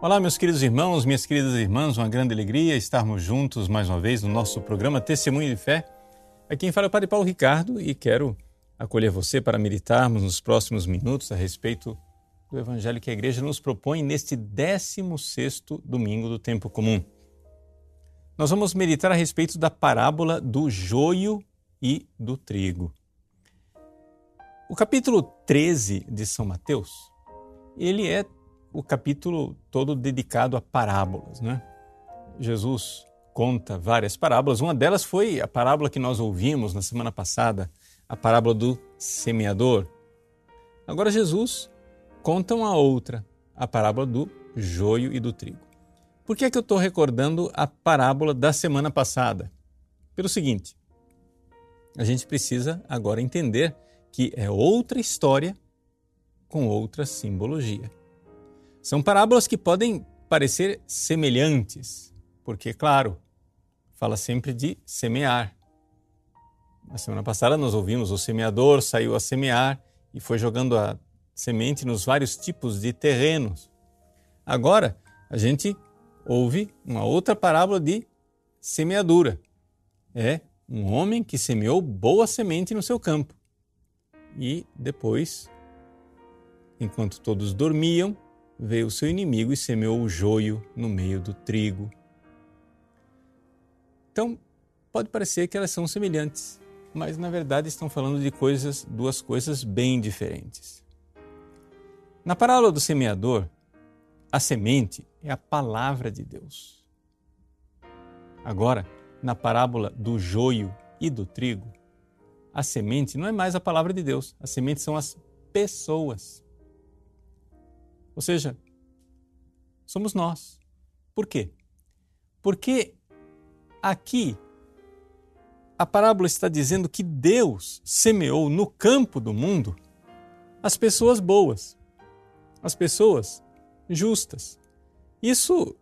Olá, meus queridos irmãos, minhas queridas irmãs, uma grande alegria estarmos juntos mais uma vez no nosso programa Testemunho de Fé. Aqui quem fala é o Padre Paulo Ricardo e quero acolher você para meditarmos nos próximos minutos a respeito do Evangelho que a Igreja nos propõe neste 16 domingo do tempo comum. Nós vamos meditar a respeito da parábola do joio e do trigo. O capítulo 13 de São Mateus, ele é o capítulo todo dedicado a parábolas, né? Jesus conta várias parábolas. Uma delas foi a parábola que nós ouvimos na semana passada, a parábola do semeador. Agora Jesus conta uma outra, a parábola do joio e do trigo. Por que é que eu estou recordando a parábola da semana passada? Pelo seguinte, a gente precisa agora entender que é outra história com outra simbologia. São parábolas que podem parecer semelhantes, porque, claro, fala sempre de semear. Na semana passada nós ouvimos o semeador saiu a semear e foi jogando a semente nos vários tipos de terrenos. Agora a gente ouve uma outra parábola de semeadura. É um homem que semeou boa semente no seu campo. E depois, enquanto todos dormiam, veio o seu inimigo e semeou o joio no meio do trigo. Então, pode parecer que elas são semelhantes, mas na verdade estão falando de coisas, duas coisas bem diferentes. Na parábola do semeador, a semente é a palavra de Deus. Agora, na parábola do joio e do trigo, a semente não é mais a palavra de Deus, a semente são as pessoas. Ou seja, somos nós. Por quê? Porque aqui a parábola está dizendo que Deus semeou no campo do mundo as pessoas boas, as pessoas justas. Isso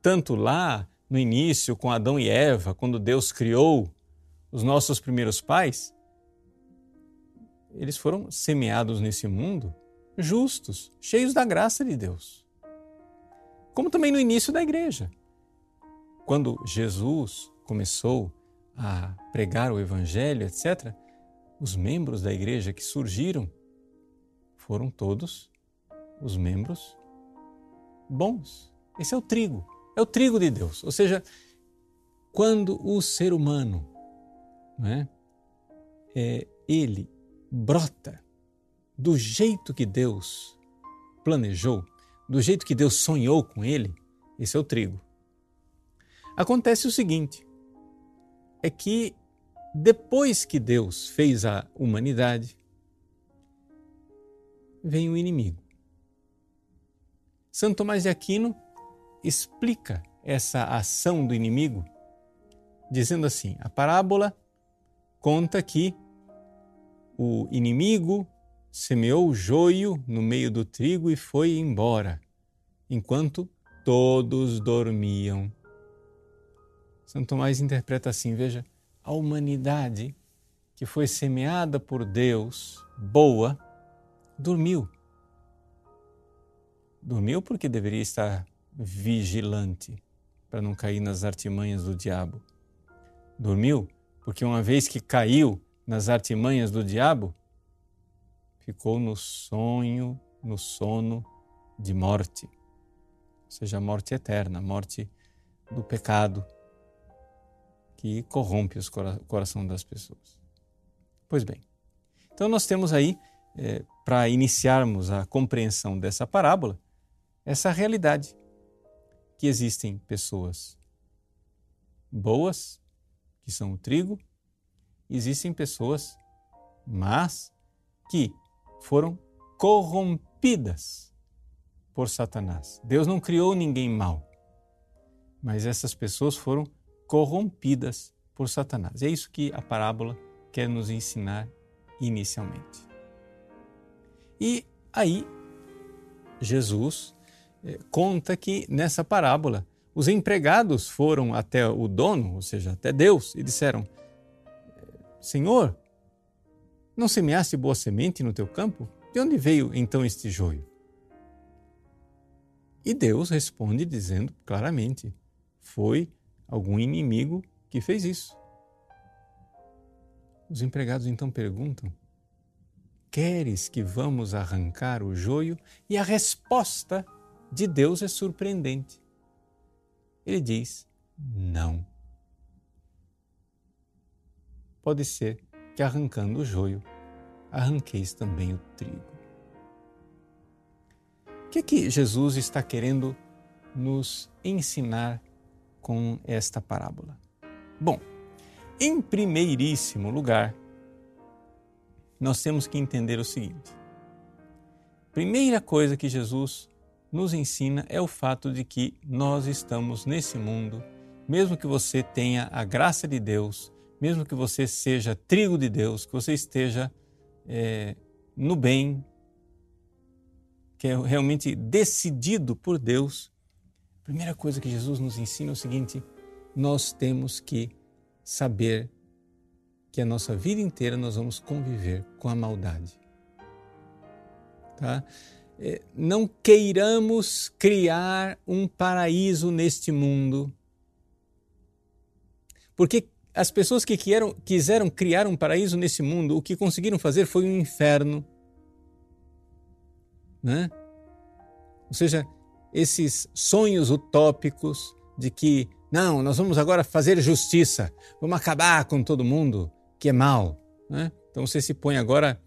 tanto lá no início com Adão e Eva, quando Deus criou os nossos primeiros pais, eles foram semeados nesse mundo justos, cheios da graça de Deus. Como também no início da igreja. Quando Jesus começou a pregar o evangelho, etc., os membros da igreja que surgiram foram todos os membros bons. Esse é o trigo, é o trigo de Deus. Ou seja, quando o ser humano, não é, é ele brota do jeito que Deus planejou, do jeito que Deus sonhou com ele, esse é o trigo. Acontece o seguinte: é que depois que Deus fez a humanidade, vem o inimigo. Santo Tomás de Aquino explica essa ação do inimigo dizendo assim: a parábola conta que o inimigo semeou o joio no meio do trigo e foi embora, enquanto todos dormiam. Santo Tomás interpreta assim: veja, a humanidade que foi semeada por Deus, boa, dormiu. Dormiu porque deveria estar vigilante para não cair nas artimanhas do diabo. Dormiu porque, uma vez que caiu nas artimanhas do diabo, ficou no sonho, no sono de morte, ou seja, morte eterna, morte do pecado que corrompe o coração das pessoas. Pois bem, então nós temos aí, é, para iniciarmos a compreensão dessa parábola, essa realidade que existem pessoas boas, que são o trigo, existem pessoas más, que foram corrompidas por Satanás. Deus não criou ninguém mau, mas essas pessoas foram corrompidas por Satanás. É isso que a parábola quer nos ensinar inicialmente. E aí, Jesus eh, conta que nessa parábola os empregados foram até o dono, ou seja, até Deus, e disseram: Senhor, não semeaste boa semente no teu campo? De onde veio então este joio? E Deus responde dizendo claramente: foi algum inimigo que fez isso. Os empregados então perguntam: Queres que vamos arrancar o joio? E a resposta de Deus é surpreendente. Ele diz: Não. Pode ser que arrancando o joio, arranqueis também o trigo. O que é que Jesus está querendo nos ensinar com esta parábola? Bom, em primeiríssimo lugar, nós temos que entender o seguinte: primeira coisa que Jesus nos ensina é o fato de que nós estamos nesse mundo, mesmo que você tenha a graça de Deus, mesmo que você seja trigo de Deus, que você esteja é, no bem, que é realmente decidido por Deus, a primeira coisa que Jesus nos ensina é o seguinte: nós temos que saber que a nossa vida inteira nós vamos conviver com a maldade. Tá? É, não queiramos criar um paraíso neste mundo. Porque as pessoas que quiseram, quiseram criar um paraíso nesse mundo, o que conseguiram fazer foi um inferno. Né? Ou seja, esses sonhos utópicos de que, não, nós vamos agora fazer justiça, vamos acabar com todo mundo que é mal. Né? Então você se põe agora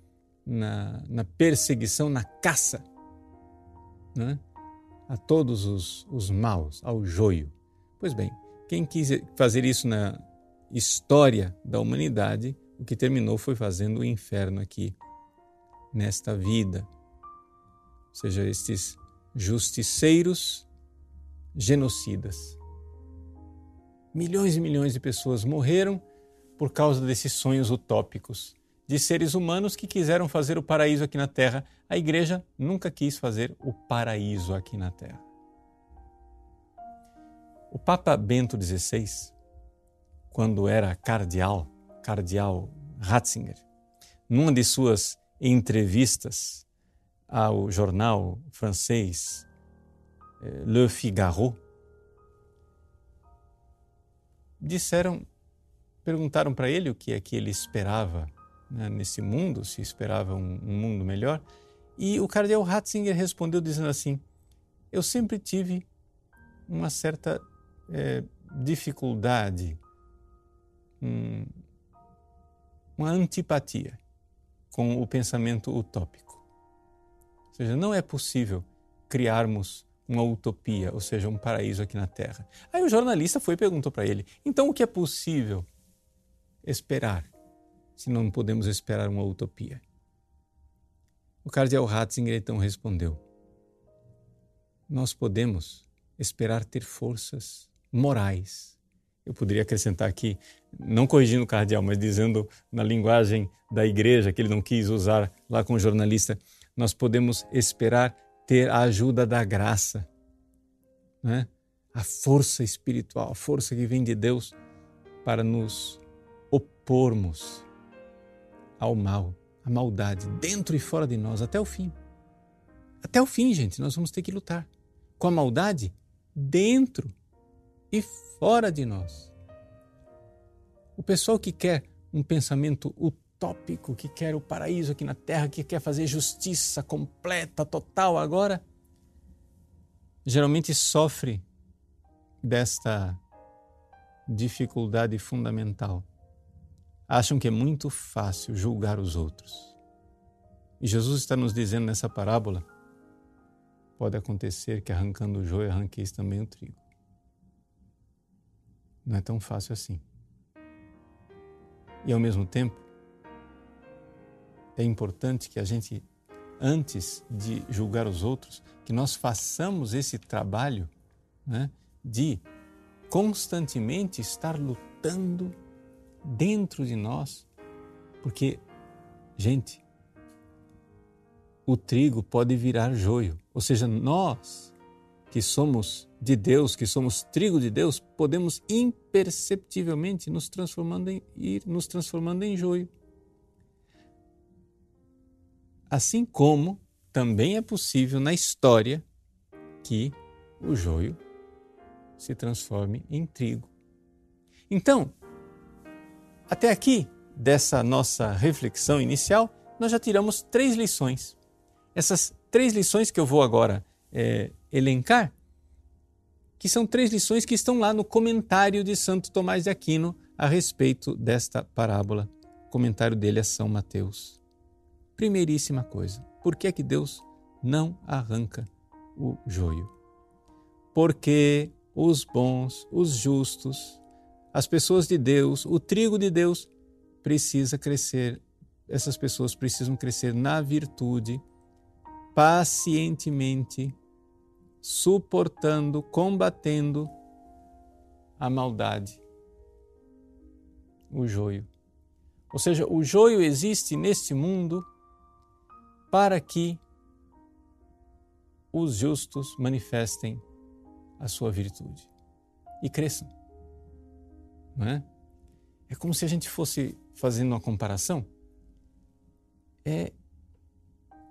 na, na perseguição, na caça né? a todos os, os maus, ao joio. Pois bem, quem quis fazer isso na história da humanidade, o que terminou foi fazendo o inferno aqui, nesta vida. Ou seja, estes justiceiros genocidas. Milhões e milhões de pessoas morreram por causa desses sonhos utópicos de seres humanos que quiseram fazer o paraíso aqui na Terra. A igreja nunca quis fazer o paraíso aqui na Terra. O Papa Bento XVI, quando era cardeal, cardeal Ratzinger, numa de suas entrevistas ao jornal francês eh, Le Figaro, disseram Perguntaram para ele o que é que ele esperava né, nesse mundo, se esperava um, um, mundo melhor. E o cardeal Ratzinger respondeu dizendo assim: Eu sempre tive uma certa é, dificuldade, um, uma antipatia com o pensamento utópico. Ou seja, não é possível criarmos uma utopia, ou seja, um paraíso aqui na Terra. Aí o jornalista foi e perguntou para ele: então o que é possível esperar, se não podemos esperar uma utopia? O cardeal Ratzinger então respondeu: Nós podemos esperar ter forças morais. Eu poderia acrescentar aqui, não corrigindo o cardeal, mas dizendo na linguagem da igreja que ele não quis usar lá com o jornalista, nós podemos esperar ter a ajuda da graça, né? a força espiritual, a força que vem de Deus para nos opormos ao mal, à maldade, dentro e fora de nós, até o fim. Até o fim, gente, nós vamos ter que lutar com a maldade dentro e fora de nós. O pessoal que quer um pensamento utópico, que quer o paraíso aqui na terra, que quer fazer justiça completa, total agora, geralmente sofre desta dificuldade fundamental acham que é muito fácil julgar os outros. E Jesus está nos dizendo nessa parábola: pode acontecer que arrancando o joio arranqueis também o trigo. Não é tão fácil assim. E ao mesmo tempo, é importante que a gente, antes de julgar os outros, que nós façamos esse trabalho né, de constantemente estar lutando dentro de nós, porque, gente, o trigo pode virar joio, ou seja, nós que somos de Deus, que somos trigo de Deus, podemos imperceptivelmente nos transformando em, ir nos transformando em joio. Assim como também é possível na história que o joio se transforme em trigo. Então, até aqui dessa nossa reflexão inicial, nós já tiramos três lições. Essas três lições que eu vou agora é, elencar, que são três lições que estão lá no comentário de Santo Tomás de Aquino a respeito desta parábola. O comentário dele é São Mateus. Primeiríssima coisa, por que é que Deus não arranca o joio? Porque os bons, os justos, as pessoas de Deus, o trigo de Deus precisa crescer, essas pessoas precisam crescer na virtude, pacientemente, suportando, combatendo a maldade, o joio. Ou seja, o joio existe neste mundo para que os justos manifestem a sua virtude e cresçam. Não é? é como se a gente fosse fazendo uma comparação. É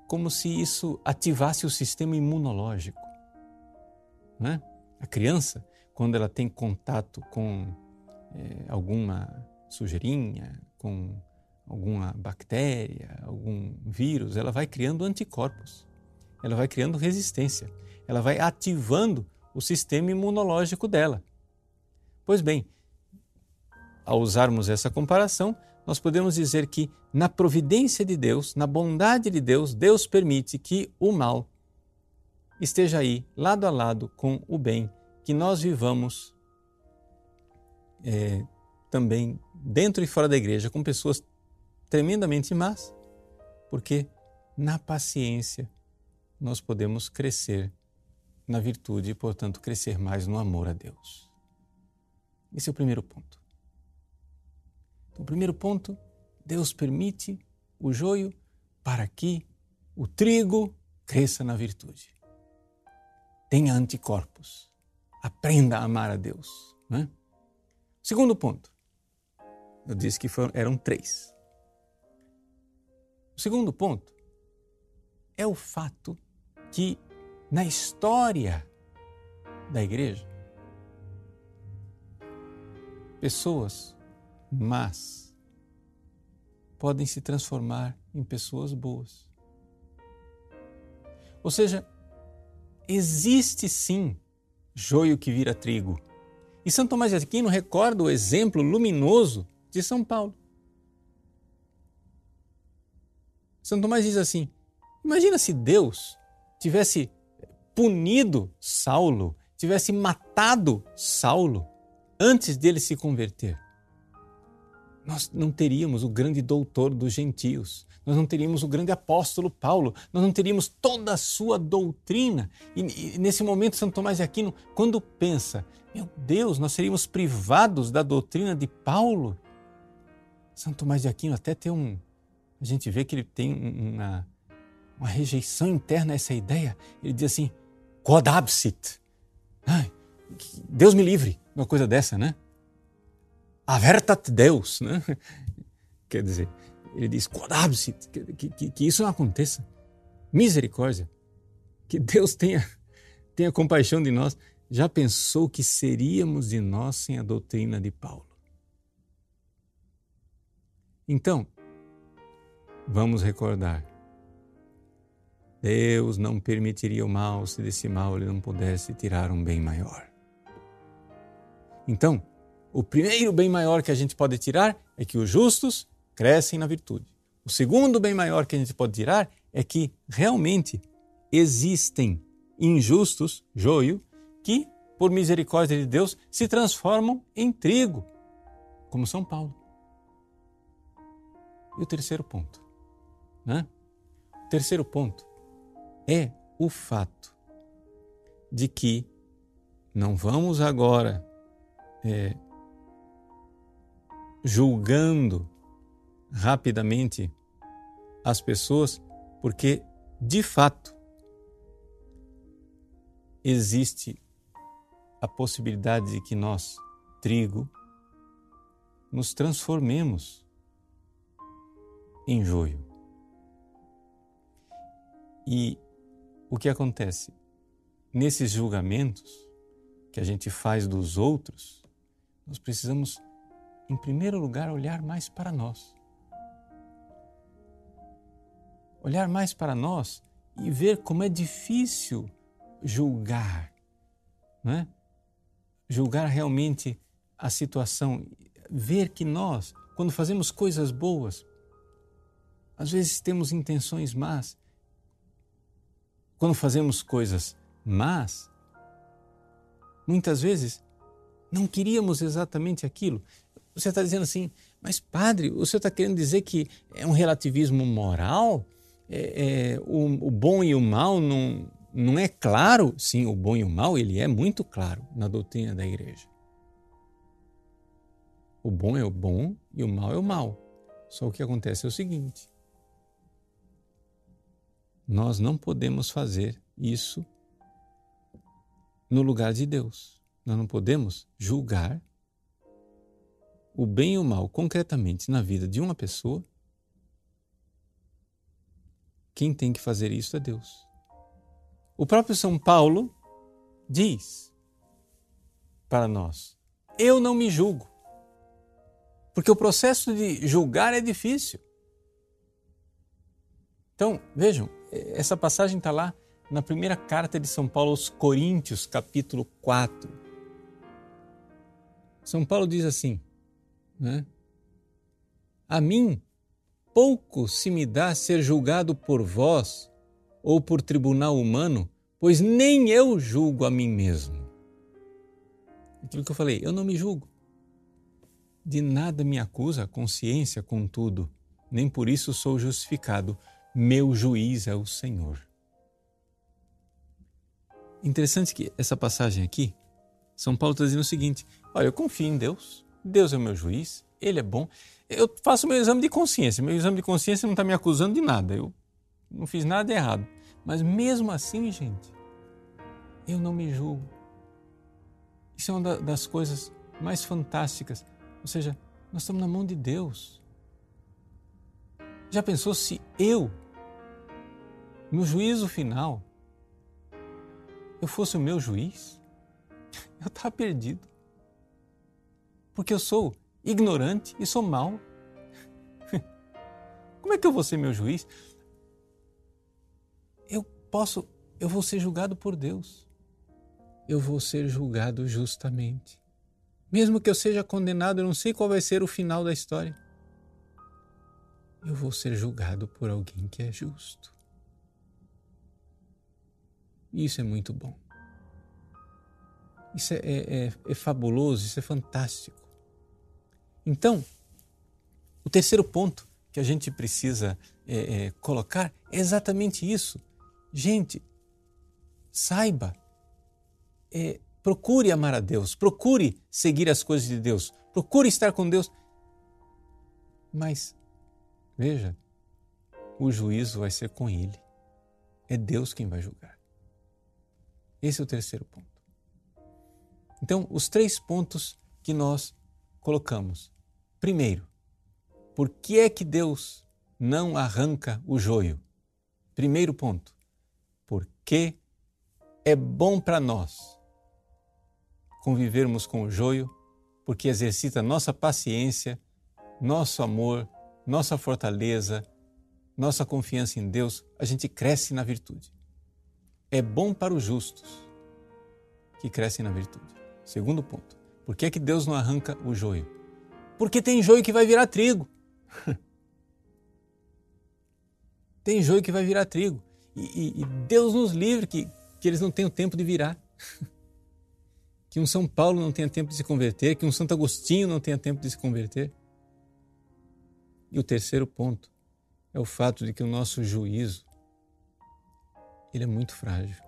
como se isso ativasse o sistema imunológico. Não é? A criança, quando ela tem contato com é, alguma sujeirinha, com alguma bactéria, algum vírus, ela vai criando anticorpos, ela vai criando resistência, ela vai ativando o sistema imunológico dela. Pois bem, ao usarmos essa comparação, nós podemos dizer que na providência de Deus, na bondade de Deus, Deus permite que o mal esteja aí, lado a lado com o bem, que nós vivamos é, também dentro e fora da igreja com pessoas tremendamente más, porque na paciência nós podemos crescer na virtude e, portanto, crescer mais no amor a Deus. Esse é o primeiro ponto. Então, o primeiro ponto, Deus permite o joio para que o trigo cresça na virtude. Tenha anticorpos. Aprenda a amar a Deus. Né? Segundo ponto, eu disse que foram, eram três. O segundo ponto é o fato que na história da igreja, pessoas más podem se transformar em pessoas boas. Ou seja, existe sim joio que vira trigo. E São Tomás de Aquino recorda o exemplo luminoso de São Paulo. São Tomás diz assim: imagina se Deus tivesse punido Saulo, tivesse matado Saulo antes dele se converter. Nós não teríamos o grande doutor dos gentios, nós não teríamos o grande apóstolo Paulo, nós não teríamos toda a sua doutrina. E, e nesse momento, Santo Tomás de Aquino, quando pensa, meu Deus, nós seríamos privados da doutrina de Paulo. Santo Tomás de Aquino até tem um. A gente vê que ele tem uma, uma rejeição interna a essa ideia. Ele diz assim: Quod absit. Deus me livre, uma coisa dessa, né? Avertat Deus, né? Quer dizer, ele diz, quod absit, que, que, que isso não aconteça. Misericórdia. Que Deus tenha, tenha compaixão de nós. Já pensou que seríamos de nós sem a doutrina de Paulo? Então, vamos recordar Deus não permitiria o mal se desse mal ele não pudesse tirar um bem maior. Então, o primeiro bem maior que a gente pode tirar é que os justos crescem na virtude. O segundo bem maior que a gente pode tirar é que realmente existem injustos, joio, que, por misericórdia de Deus, se transformam em trigo, como São Paulo. E o terceiro ponto, né? O terceiro ponto é o fato de que não vamos agora é, julgando rapidamente as pessoas, porque de fato existe a possibilidade de que nós, trigo, nos transformemos em joio. E o que acontece? nesses julgamentos que a gente faz dos outros, nós precisamos, em primeiro lugar, olhar mais para nós. Olhar mais para nós e ver como é difícil julgar, né? julgar realmente a situação, ver que nós, quando fazemos coisas boas, às vezes temos intenções más. Quando fazemos coisas más, muitas vezes não queríamos exatamente aquilo. Você está dizendo assim, mas padre, o senhor está querendo dizer que é um relativismo moral? É, é, o, o, bom e o mal não, não é claro? Sim, o bom e o mal ele é muito claro na doutrina da igreja. O bom é o bom e o mal é o mal. Só o que acontece é o seguinte: nós não podemos fazer isso no lugar de Deus. Nós não podemos julgar o bem e o mal concretamente na vida de uma pessoa. Quem tem que fazer isso é Deus. O próprio São Paulo diz para nós: Eu não me julgo. Porque o processo de julgar é difícil. Então, vejam, essa passagem está lá na primeira carta de São Paulo aos Coríntios, capítulo 4. São Paulo diz assim: né? A mim pouco se me dá ser julgado por vós ou por tribunal humano, pois nem eu julgo a mim mesmo. Aquilo que eu falei, eu não me julgo. De nada me acusa a consciência, contudo, nem por isso sou justificado. Meu juiz é o Senhor. Interessante que essa passagem aqui, São Paulo está dizendo o seguinte: olha, eu confio em Deus, Deus é o meu juiz, Ele é bom. Eu faço meu exame de consciência, meu exame de consciência não está me acusando de nada, eu não fiz nada errado. Mas mesmo assim, gente, eu não me julgo. Isso é uma das coisas mais fantásticas. Ou seja, nós estamos na mão de Deus. Já pensou se eu, no juízo final, eu fosse o meu juiz, eu estava perdido. Porque eu sou ignorante e sou mau. Como é que eu vou ser meu juiz? Eu posso, eu vou ser julgado por Deus. Eu vou ser julgado justamente. Mesmo que eu seja condenado, eu não sei qual vai ser o final da história. Eu vou ser julgado por alguém que é justo. Isso é muito bom. Isso é, é, é, é fabuloso, isso é fantástico. Então, o terceiro ponto que a gente precisa é, é, colocar é exatamente isso. Gente, saiba, é, procure amar a Deus, procure seguir as coisas de Deus, procure estar com Deus. Mas, veja, o juízo vai ser com Ele. É Deus quem vai julgar. Esse é o terceiro ponto. Então, os três pontos que nós colocamos. Primeiro, por que é que Deus não arranca o joio? Primeiro ponto, porque é bom para nós convivermos com o joio, porque exercita nossa paciência, nosso amor, nossa fortaleza, nossa confiança em Deus, a gente cresce na virtude é bom para os justos que crescem na virtude. Segundo ponto, por que, que Deus não arranca o joio? Porque tem joio que vai virar trigo. tem joio que vai virar trigo. E, e, e, Deus nos livre que, que eles não tenham tempo de virar. que um São Paulo não tenha tempo de se converter, que um Santo Agostinho não tenha tempo de se converter. E o terceiro ponto é o fato de que o nosso juízo ele é muito frágil.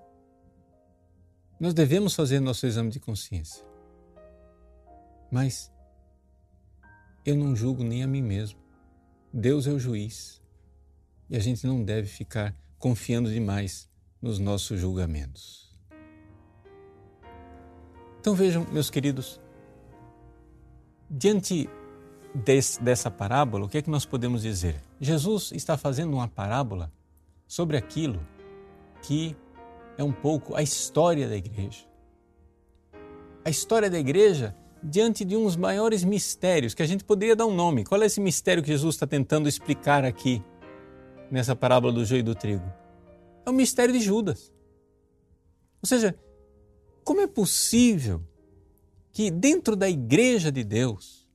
Nós devemos fazer nosso exame de consciência. Mas eu não julgo nem a mim mesmo. Deus é o juiz. E a gente não deve ficar confiando demais nos nossos julgamentos. Então vejam, meus queridos, diante desse, dessa parábola, o que é que nós podemos dizer? Jesus está fazendo uma parábola sobre aquilo que é um pouco a história da igreja. A história da igreja diante de uns maiores mistérios que a gente poderia dar um nome. Qual é esse mistério que Jesus está tentando explicar aqui nessa parábola do joio e do trigo? É o mistério de Judas. Ou seja, como é possível que dentro da igreja de Deus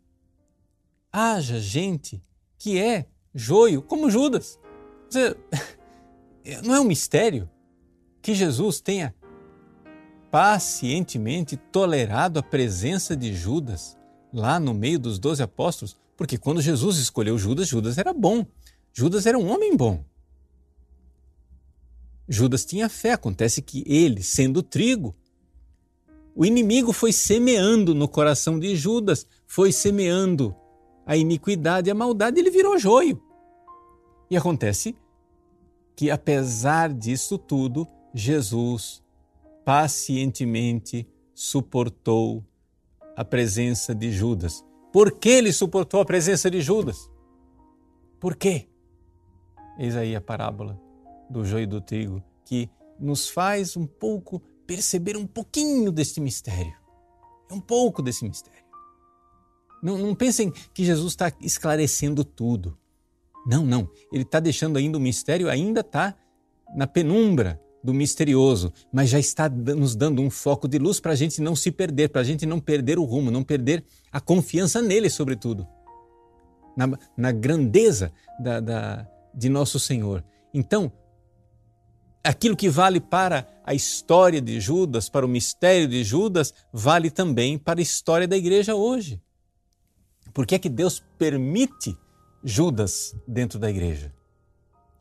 haja gente que é joio como Judas? Ou seja, não é um mistério que Jesus tenha pacientemente tolerado a presença de Judas lá no meio dos doze apóstolos, porque quando Jesus escolheu Judas, Judas era bom. Judas era um homem bom. Judas tinha fé. Acontece que ele, sendo trigo, o inimigo foi semeando no coração de Judas, foi semeando a iniquidade e a maldade, ele virou joio. E acontece que, apesar disso tudo, Jesus pacientemente suportou a presença de Judas. Por que ele suportou a presença de Judas? Por quê? Eis aí a parábola do joio e do trigo, que nos faz um pouco perceber um pouquinho deste mistério. É um pouco desse mistério. Não, não pensem que Jesus está esclarecendo tudo. Não, não. Ele está deixando ainda o mistério, ainda está na penumbra do misterioso, mas já está nos dando um foco de luz para a gente não se perder, para a gente não perder o rumo, não perder a confiança nele, sobretudo, na, na grandeza da, da, de nosso Senhor. Então, aquilo que vale para a história de Judas, para o mistério de Judas, vale também para a história da igreja hoje. Por que é que Deus permite Judas dentro da igreja?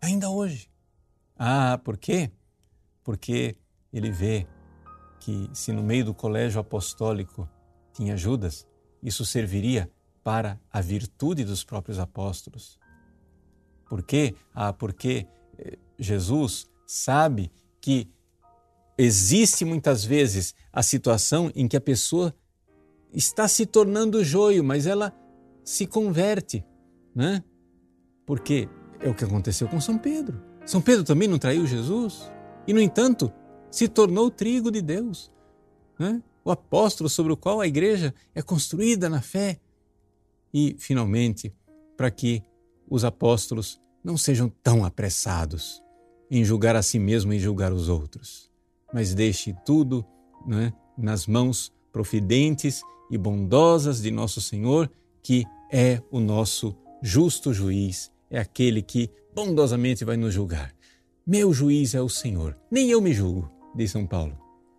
Ainda hoje. Ah, por quê? Porque ele vê que se no meio do colégio apostólico tinha Judas, isso serviria para a virtude dos próprios apóstolos. Por quê? Ah, porque eh, Jesus sabe que existe muitas vezes a situação em que a pessoa está se tornando joio, mas ela se converte, né? Porque é o que aconteceu com São Pedro. São Pedro também não traiu Jesus? E, no entanto, se tornou trigo de Deus. Né? O apóstolo sobre o qual a igreja é construída na fé. E, finalmente, para que os apóstolos não sejam tão apressados em julgar a si mesmo e julgar os outros, mas deixe tudo né, nas mãos profidentes e bondosas de nosso Senhor, que é o nosso justo juiz, é aquele que bondosamente vai nos julgar. Meu juiz é o Senhor, nem eu me julgo, diz São Paulo.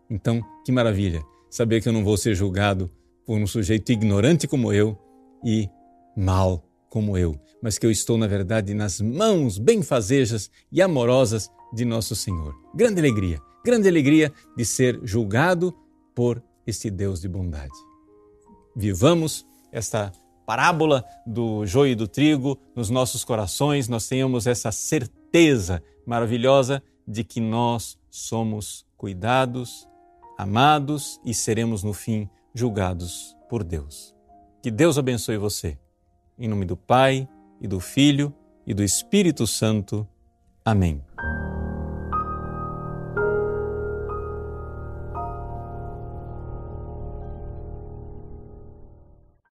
Então, que maravilha saber que eu não vou ser julgado por um sujeito ignorante como eu e mal como eu, mas que eu estou, na verdade, nas mãos benfazejas e amorosas de nosso Senhor. Grande alegria, grande alegria de ser julgado por este Deus de bondade. Vivamos esta parábola do joio e do trigo nos nossos corações, nós tenhamos essa certeza maravilhosa de que nós somos cuidados, amados e seremos no fim julgados por Deus. Que Deus abençoe você. Em nome do Pai e do Filho e do Espírito Santo. Amém.